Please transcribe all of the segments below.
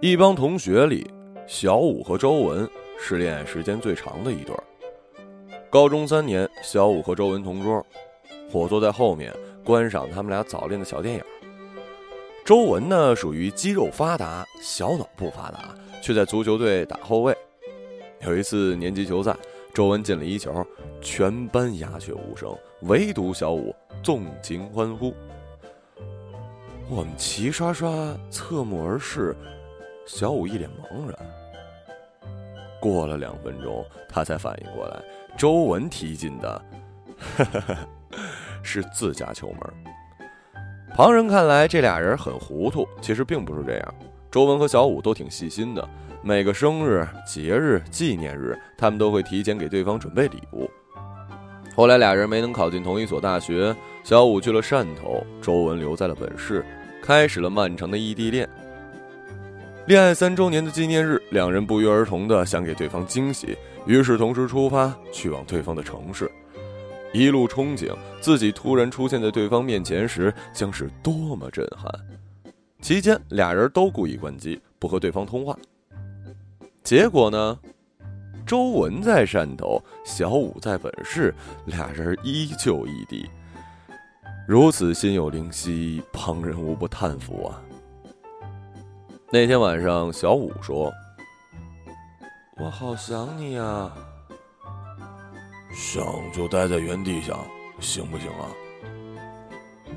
一帮同学里，小武和周文是恋爱时间最长的一对儿。高中三年，小武和周文同桌，我坐在后面观赏他们俩早恋的小电影。周文呢，属于肌肉发达，小脑不发达，却在足球队打后卫。有一次年级球赛，周文进了一球，全班鸦雀无声，唯独小武纵情欢呼。我们齐刷刷侧目而视，小五一脸茫然。过了两分钟，他才反应过来，周文踢进的，是自家球门。旁人看来这俩人很糊涂，其实并不是这样。周文和小五都挺细心的。每个生日、节日、纪念日，他们都会提前给对方准备礼物。后来俩人没能考进同一所大学，小五去了汕头，周文留在了本市，开始了漫长的异地恋。恋爱三周年的纪念日，两人不约而同的想给对方惊喜，于是同时出发去往对方的城市，一路憧憬自己突然出现在对方面前时将是多么震撼。期间，俩人都故意关机，不和对方通话。结果呢？周文在汕头，小武在本市，俩人依旧异地。如此心有灵犀，旁人无不叹服啊。那天晚上，小五说：“我好想你呀。”想就待在原地想，行不行啊？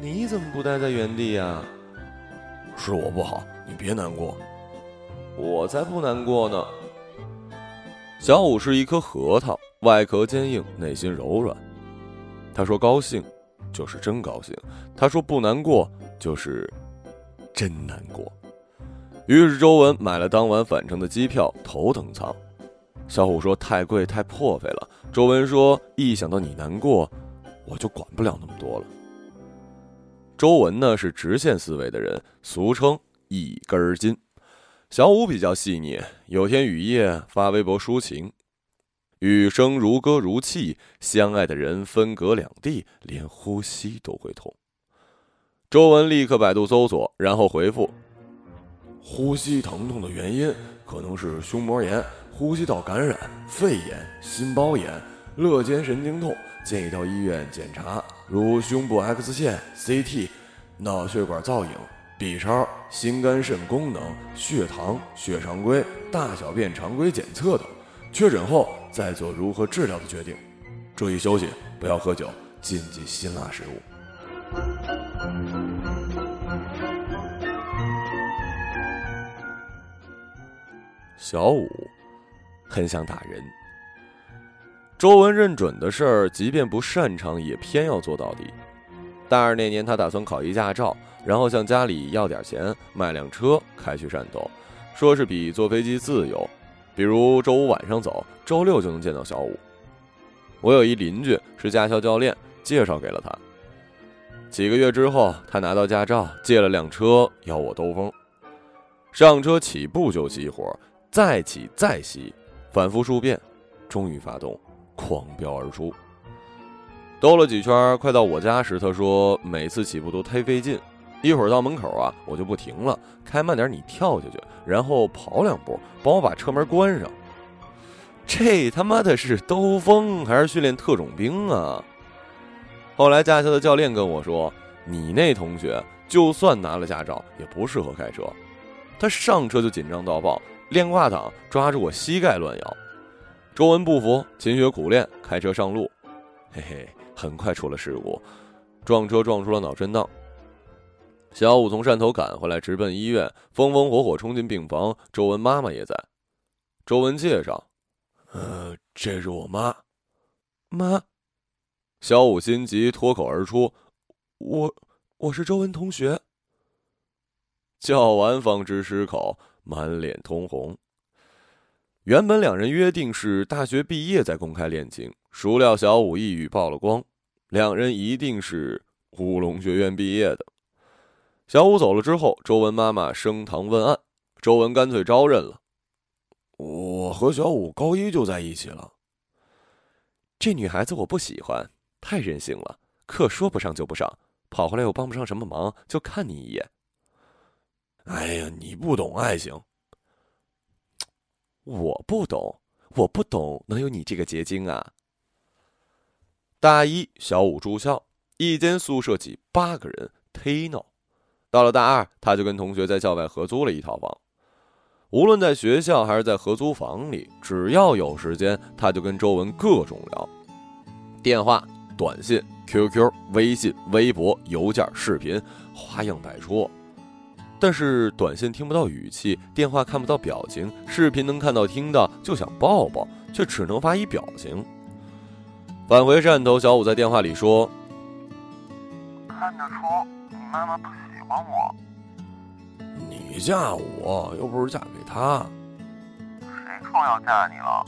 你怎么不待在原地呀？是我不好，你别难过。我才不难过呢。小五是一颗核桃，外壳坚硬，内心柔软。他说高兴，就是真高兴；他说不难过，就是真难过。于是周文买了当晚返程的机票，头等舱。小虎说太贵，太破费了。周文说一想到你难过，我就管不了那么多了。周文呢是直线思维的人，俗称一根筋。小五比较细腻，有天雨夜发微博抒情，雨声如歌如泣，相爱的人分隔两地，连呼吸都会痛。周文立刻百度搜索，然后回复：呼吸疼痛的原因可能是胸膜炎、呼吸道感染、肺炎、心包炎、肋间神经痛，建议到医院检查，如胸部 X 线、CT、脑血管造影。B 超、心肝肾功能、血糖、血常规、大小便常规检测等，确诊后再做如何治疗的决定。注意休息，不要喝酒，禁忌辛辣食物。小五很想打人。周文认准的事儿，即便不擅长，也偏要做到底。大二那年，他打算考一驾照。然后向家里要点钱，买辆车开去汕头，说是比坐飞机自由。比如周五晚上走，周六就能见到小五。我有一邻居是驾校教练，介绍给了他。几个月之后，他拿到驾照，借了辆车邀我兜风。上车起步就熄火，再起再熄，反复数遍，终于发动，狂飙而出。兜了几圈，快到我家时，他说每次起步都忒费劲。一会儿到门口啊，我就不停了，开慢点，你跳下去，然后跑两步，帮我把车门关上。这他妈的是兜风还是训练特种兵啊？后来驾校的教练跟我说，你那同学就算拿了驾照，也不适合开车。他上车就紧张到爆，练挂挡抓住我膝盖乱摇。周文不服，勤学苦练，开车上路，嘿嘿，很快出了事故，撞车撞出了脑震荡。小五从汕头赶回来，直奔医院，风风火火冲进病房。周文妈妈也在。周文介绍：“呃，这是我妈。”妈。小五心急，脱口而出：“我，我是周文同学。”叫完方知失口，满脸通红。原本两人约定是大学毕业再公开恋情，孰料小五一语曝了光，两人一定是乌龙学院毕业的。小五走了之后，周文妈妈升堂问案，周文干脆招认了。我和小五高一就在一起了。这女孩子我不喜欢，太任性了，课说不上就不上，跑回来又帮不上什么忙，就看你一眼。哎呀，你不懂爱情，我不懂，我不懂，能有你这个结晶啊！大一小五住校，一间宿舍挤八个人，忒闹。到了大二，他就跟同学在校外合租了一套房。无论在学校还是在合租房里，只要有时间，他就跟周文各种聊，电话、短信、QQ、微信、微博、邮件、视频，花样百出。但是短信听不到语气，电话看不到表情，视频能看到听到，就想抱抱，却只能发一表情。返回汕头，小五在电话里说：“看得出你妈妈不喜欢我。你嫁我又不是嫁给他，谁说要嫁你了？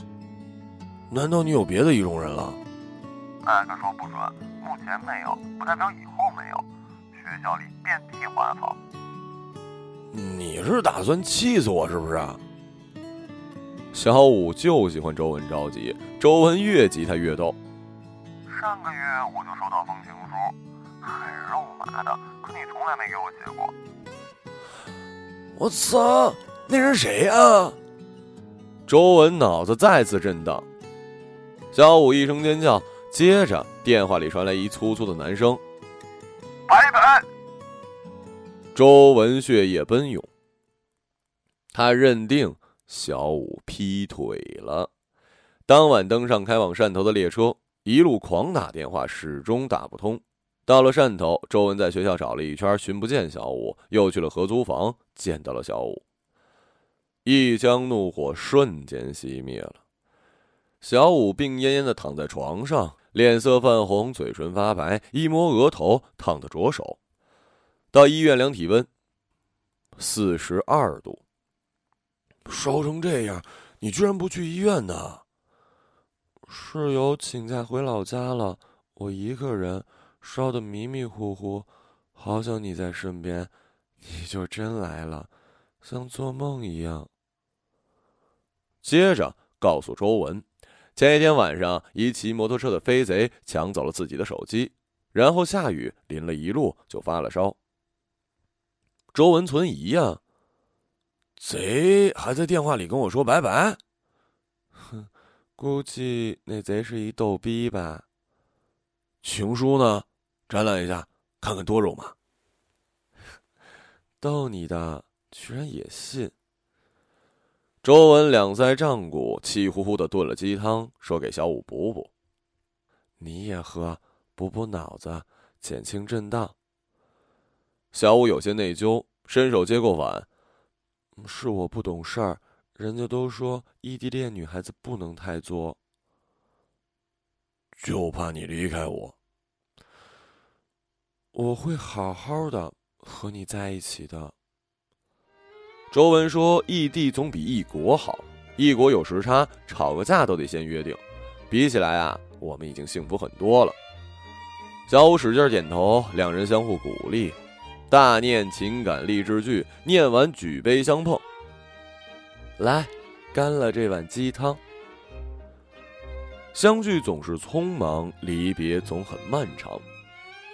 难道你有别的意中人了？那可说不准，目前没有，不代表以后没有。学校里遍地花草。”你是打算气死我是不是？小五就喜欢周文着急，周文越急他越逗。上个月我就收到封情书，很肉麻的，可你从来没给我写过。我操，那人谁啊？周文脑子再次震荡，小五一声尖叫，接着电话里传来一粗粗的男声：“白白。”周文血液奔涌，他认定小五劈腿了。当晚登上开往汕头的列车，一路狂打电话，始终打不通。到了汕头，周文在学校找了一圈，寻不见小五，又去了合租房，见到了小五。一腔怒火瞬间熄灭了。小五病恹恹的躺在床上，脸色泛红，嘴唇发白，一摸额头，烫得灼手。到医院量体温，四十二度。烧成这样，你居然不去医院呢？室友请假回老家了，我一个人烧得迷迷糊糊，好想你在身边，你就真来了，像做梦一样。接着告诉周文，前一天晚上一骑摩托车的飞贼抢走了自己的手机，然后下雨淋了一路就发了烧。周文存疑呀，贼还在电话里跟我说拜拜。哼，估计那贼是一逗逼吧。情书呢？展览一下，看看多肉麻。逗你的，居然也信。周文两腮胀鼓，气呼呼的炖了鸡汤，说给小五补补。你也喝，补补脑子，减轻震荡。小五有些内疚，伸手接过碗。是我不懂事儿，人家都说异地恋女孩子不能太作。就怕你离开我。我会好好的和你在一起的。周文说：“异地总比异国好，异国有时差，吵个架都得先约定。比起来啊，我们已经幸福很多了。”小五使劲点头，两人相互鼓励。大念情感励志剧，念完举杯相碰。来，干了这碗鸡汤。相聚总是匆忙，离别总很漫长。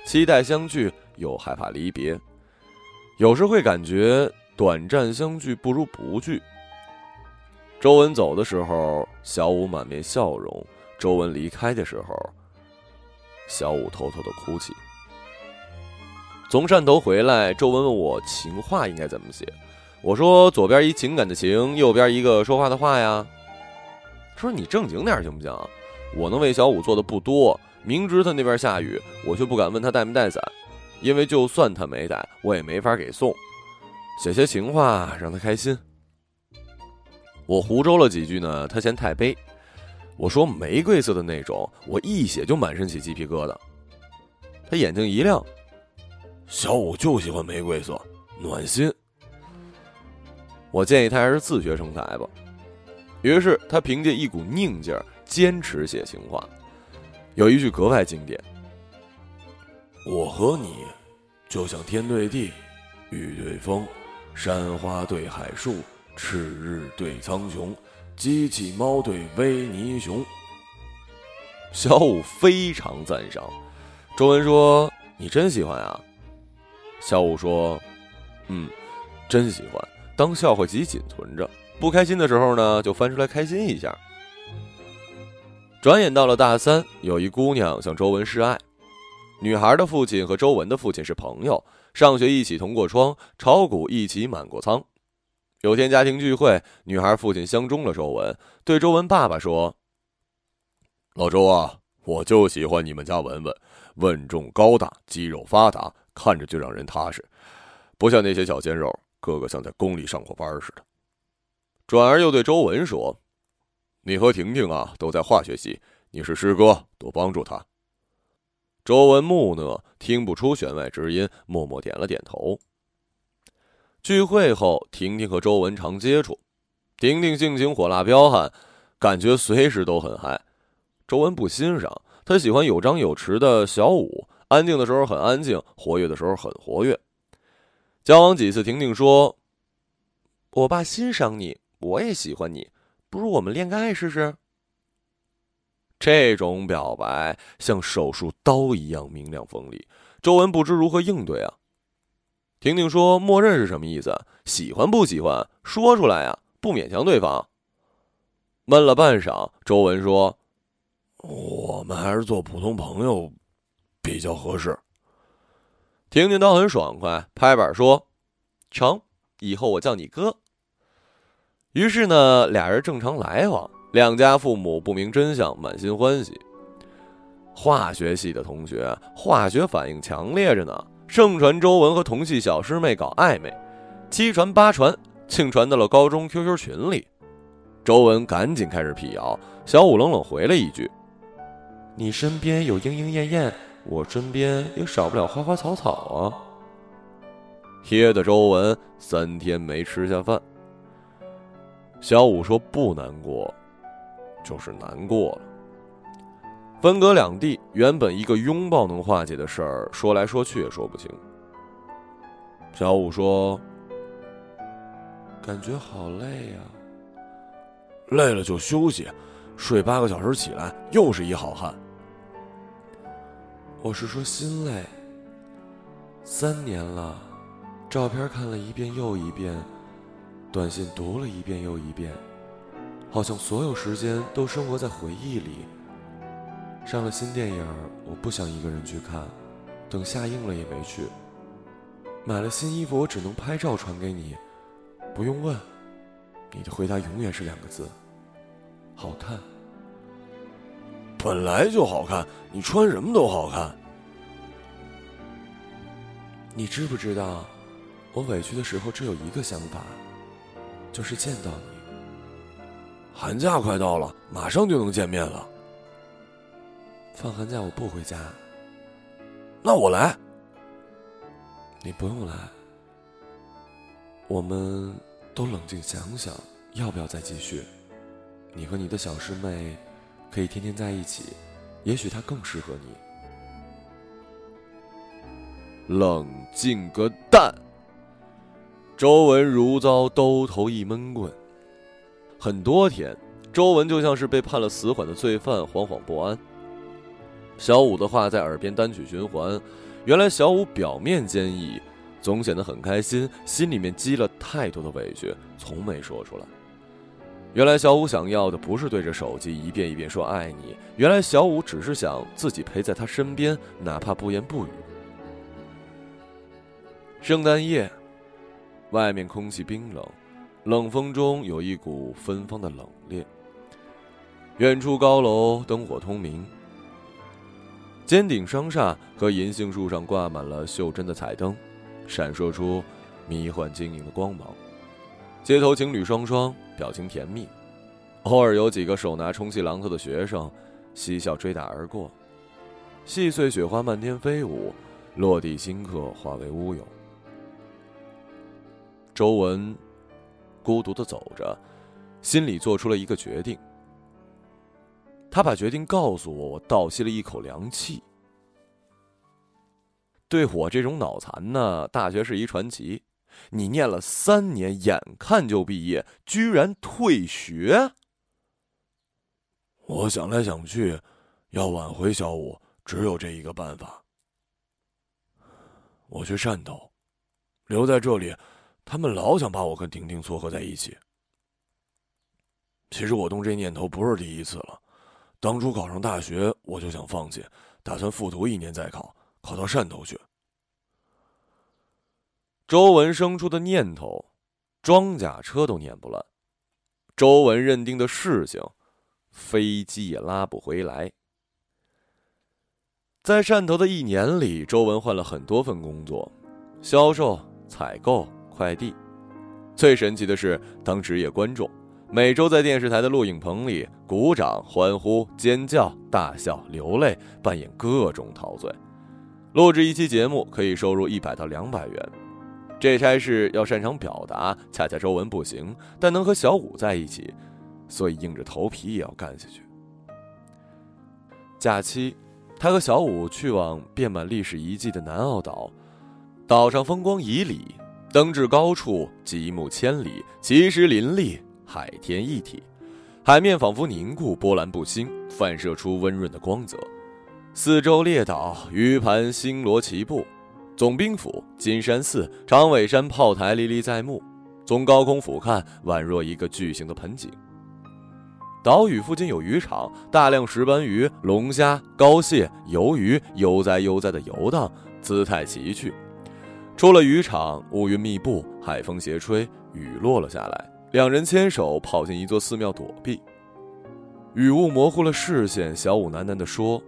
期待相聚，又害怕离别。有时会感觉短暂相聚不如不聚。周文走的时候，小五满面笑容；周文离开的时候，小五偷偷的哭泣。从汕头回来，周文问我情话应该怎么写，我说左边一情感的情，右边一个说话的话呀。他说你正经点行不行？我能为小五做的不多，明知他那边下雨，我却不敢问他带没带伞，因为就算他没带，我也没法给送。写些情话让他开心。我胡诌了几句呢，他嫌太悲。我说玫瑰色的那种，我一写就满身起鸡皮疙瘩。他眼睛一亮。小五就喜欢玫瑰色，暖心。我建议他还是自学成才吧。于是他凭借一股拧劲儿，坚持写情话。有一句格外经典：“我和你，就像天对地，雨对风，山花对海树，赤日对苍穹，机器猫对维尼熊。”小五非常赞赏。周文说：“你真喜欢啊？”小五说：“嗯，真喜欢，当笑话集锦存着。”不开心的时候呢，就翻出来开心一下。转眼到了大三，有一姑娘向周文示爱。女孩的父亲和周文的父亲是朋友，上学一起同过窗，炒股一起满过仓。有天家庭聚会，女孩父亲相中了周文，对周文爸爸说：“老周啊，我就喜欢你们家文文，稳重高大，肌肉发达，看着就让人踏实，不像那些小鲜肉，个个像在宫里上过班似的。”转而又对周文说。你和婷婷啊，都在化学系。你是师哥，多帮助他。周文木讷，听不出弦外之音，默默点了点头。聚会后，婷婷和周文常接触。婷婷性情火辣彪悍，感觉随时都很嗨。周文不欣赏，他喜欢有张有弛的小五，安静的时候很安静，活跃的时候很活跃。交往几次，婷婷说：“我爸欣赏你，我也喜欢你。”不如我们恋个爱试试。这种表白像手术刀一样明亮锋利，周文不知如何应对啊。婷婷说：“默认是什么意思？喜欢不喜欢？说出来呀，不勉强对方。”闷了半晌，周文说：“我们还是做普通朋友比较合适。”婷婷倒很爽快，拍板说：“成，以后我叫你哥。”于是呢，俩人正常来往，两家父母不明真相，满心欢喜。化学系的同学，化学反应强烈着呢，盛传周文和同系小师妹搞暧昧，七传八传，竟传到了高中 QQ 群里。周文赶紧开始辟谣，小五冷冷回了一句：“你身边有莺莺燕燕，我身边也少不了花花草草啊。”噎得周文三天没吃下饭。小五说：“不难过，就是难过了。分隔两地，原本一个拥抱能化解的事儿，说来说去也说不清。”小五说：“感觉好累呀，累了就休息，睡八个小时起来又是一好汉。”我是说心累。三年了，照片看了一遍又一遍。短信读了一遍又一遍，好像所有时间都生活在回忆里。上了新电影，我不想一个人去看，等下映了也没去。买了新衣服，我只能拍照传给你，不用问，你的回答永远是两个字：好看。本来就好看，你穿什么都好看。你知不知道，我委屈的时候只有一个想法。就是见到你，寒假快到了，马上就能见面了。放寒假我不回家，那我来。你不用来，我们都冷静想想，要不要再继续？你和你的小师妹可以天天在一起，也许他更适合你。冷静个蛋！周文如遭兜头一闷棍。很多天，周文就像是被判了死缓的罪犯，惶惶不安。小五的话在耳边单曲循环。原来小五表面坚毅，总显得很开心，心里面积了太多的委屈，从没说出来。原来小五想要的不是对着手机一遍一遍说爱你，原来小五只是想自己陪在他身边，哪怕不言不语。圣诞夜。外面空气冰冷，冷风中有一股芬芳的冷冽。远处高楼灯火通明，尖顶商厦和银杏树上挂满了袖珍的彩灯，闪烁出迷幻晶莹的光芒。街头情侣双双表情甜蜜，偶尔有几个手拿充气榔头的学生嬉笑追打而过，细碎雪花漫天飞舞，落地顷刻化为乌有。周文孤独的走着，心里做出了一个决定。他把决定告诉我，我倒吸了一口凉气。对我这种脑残呢，大学是一传奇。你念了三年，眼看就毕业，居然退学。我想来想去，要挽回小五，只有这一个办法。我去汕头，留在这里。他们老想把我跟婷婷撮合在一起。其实我动这念头不是第一次了。当初考上大学，我就想放弃，打算复读一年再考，考到汕头去。周文生出的念头，装甲车都碾不烂。周文认定的事情，飞机也拉不回来。在汕头的一年里，周文换了很多份工作，销售、采购、快递。最神奇的是，当职业观众，每周在电视台的录影棚里鼓掌、欢呼、尖叫、大笑、流泪，扮演各种陶醉。录制一期节目可以收入一百到两百元。这差事要擅长表达，恰恰周文不行，但能和小五在一起，所以硬着头皮也要干下去。假期。他和小五去往遍满历史遗迹的南澳岛，岛上风光旖旎，登至高处，极目千里，奇石林立，海天一体，海面仿佛凝固，波澜不兴，反射出温润的光泽。四周列岛，鱼盘星罗棋布，总兵府、金山寺、长尾山炮台历历在目，从高空俯瞰，宛若一个巨型的盆景。岛屿附近有渔场，大量石斑鱼、龙虾、膏蟹、鱿鱼悠哉悠哉地游荡，姿态奇趣。出了渔场，乌云密布，海风斜吹，雨落了下来。两人牵手跑进一座寺庙躲避。雨雾模糊了视线，小五喃喃地说：“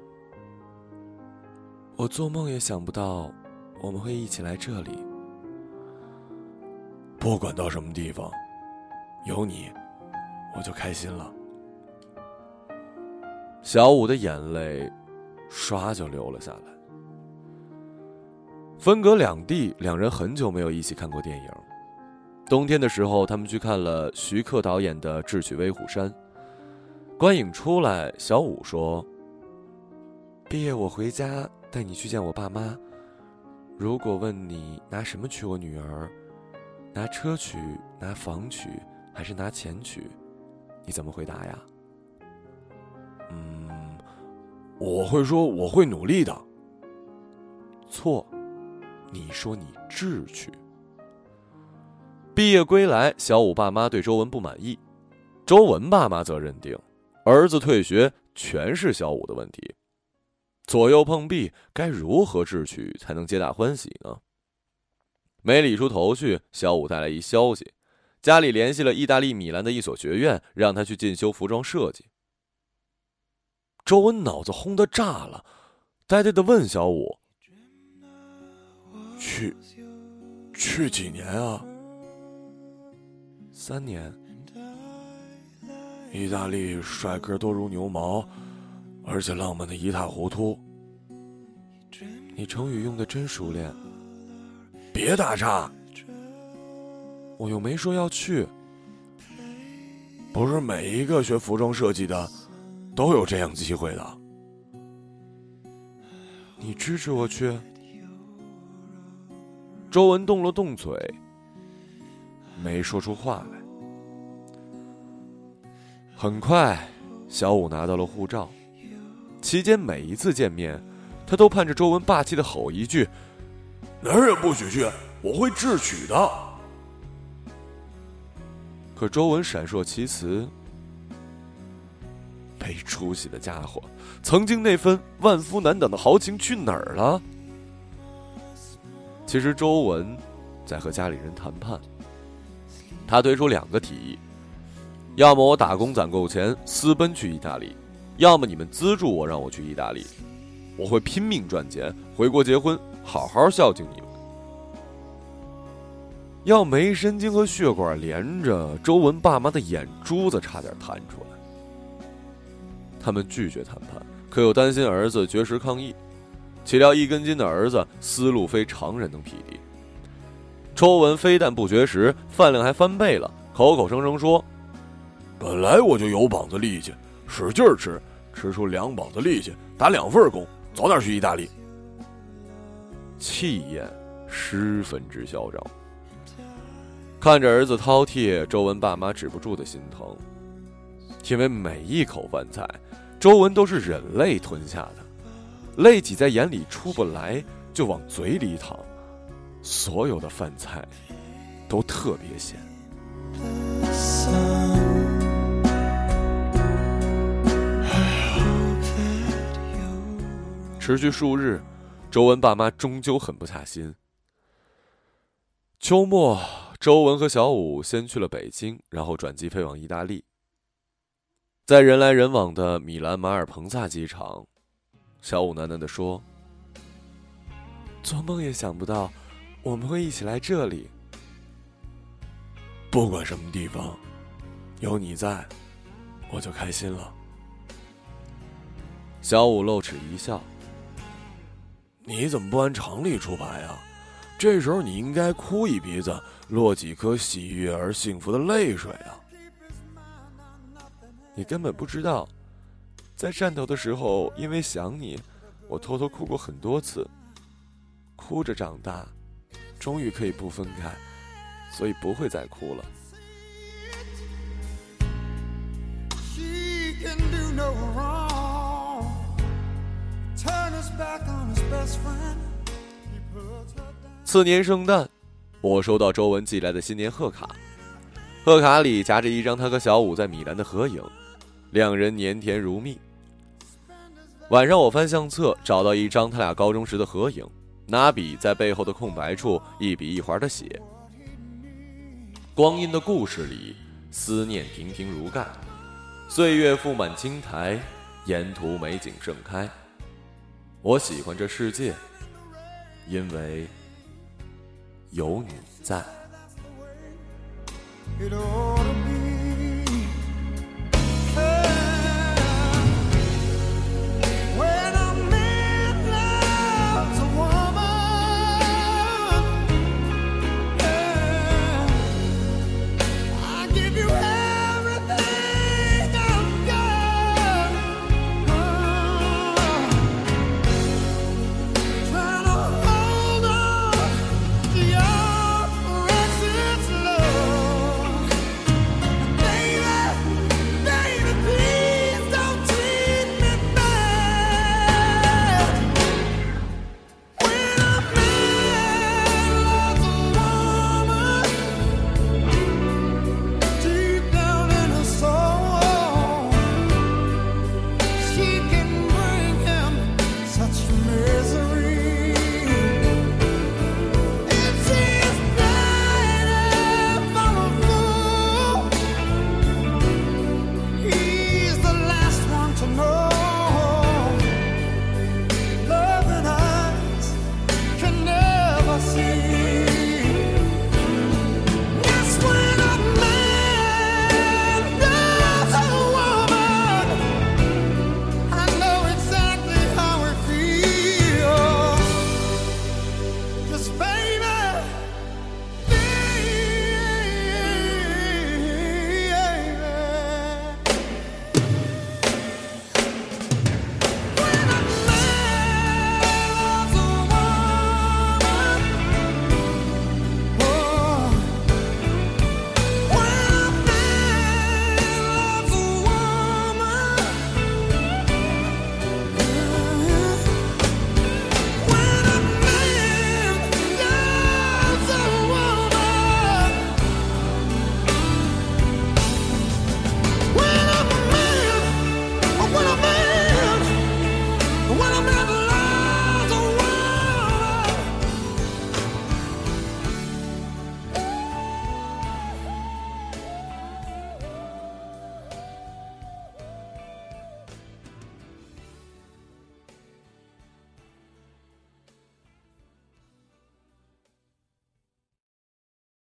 我做梦也想不到，我们会一起来这里。不管到什么地方，有你，我就开心了。”小五的眼泪，唰就流了下来。分隔两地，两人很久没有一起看过电影。冬天的时候，他们去看了徐克导演的《智取威虎山》。观影出来，小五说：“毕业我回家带你去见我爸妈。如果问你拿什么娶我女儿，拿车娶、拿房娶，还是拿钱娶？你怎么回答呀？”嗯，我会说我会努力的。错，你说你智取。毕业归来，小五爸妈对周文不满意，周文爸妈则认定儿子退学全是小五的问题。左右碰壁，该如何智取才能皆大欢喜呢？没理出头绪，小五带来一消息，家里联系了意大利米兰的一所学院，让他去进修服装设计。周文脑子轰的炸了，呆呆的问小五：“去，去几年啊？三年。意大利帅哥多如牛毛，而且浪漫的一塌糊涂。你成语用的真熟练。别打岔，我又没说要去。不是每一个学服装设计的。”都有这样机会的，你支持我去？周文动了动嘴，没说出话来。很快，小五拿到了护照。期间每一次见面，他都盼着周文霸气的吼一句：“男人不许去，我会智取的。”可周文闪烁其词。没出息的家伙，曾经那份万夫难挡的豪情去哪儿了？其实周文在和家里人谈判，他推出两个提议：要么我打工攒够钱私奔去意大利，要么你们资助我让我去意大利，我会拼命赚钱回国结婚，好好孝敬你们。要没神经和血管连着，周文爸妈的眼珠子差点弹出来。他们拒绝谈判，可又担心儿子绝食抗议。岂料一根筋的儿子思路非常人能匹敌。周文非但不绝食，饭量还翻倍了，口口声声说：“本来我就有膀子力气，使劲吃，吃出两膀子力气，打两份工，早点去意大利。”气焰十分之嚣张。看着儿子饕餮，周文爸妈止不住的心疼，因为每一口饭菜。周文都是忍泪吞下的，泪挤在眼里出不来，就往嘴里淌。所有的饭菜都特别咸。持续数日，周文爸妈终究狠不下心。秋末，周文和小五先去了北京，然后转机飞往意大利。在人来人往的米兰马尔彭萨机场，小五喃喃地说：“做梦也想不到，我们会一起来这里。不管什么地方，有你在，我就开心了。”小五露齿一笑：“你怎么不按常理出牌啊？”这时候你应该哭一鼻子，落几颗喜悦而幸福的泪水啊！你根本不知道，在汕头的时候，因为想你，我偷偷哭过很多次。哭着长大，终于可以不分开，所以不会再哭了。次年圣诞，我收到周文寄来的新年贺卡，贺卡里夹着一张他和小五在米兰的合影，两人黏甜如蜜。晚上我翻相册，找到一张他俩高中时的合影，拿笔在背后的空白处一笔一划的写：“光阴的故事里，思念亭亭如盖，岁月覆满青苔，沿途美景盛开。我喜欢这世界，因为。”有你在。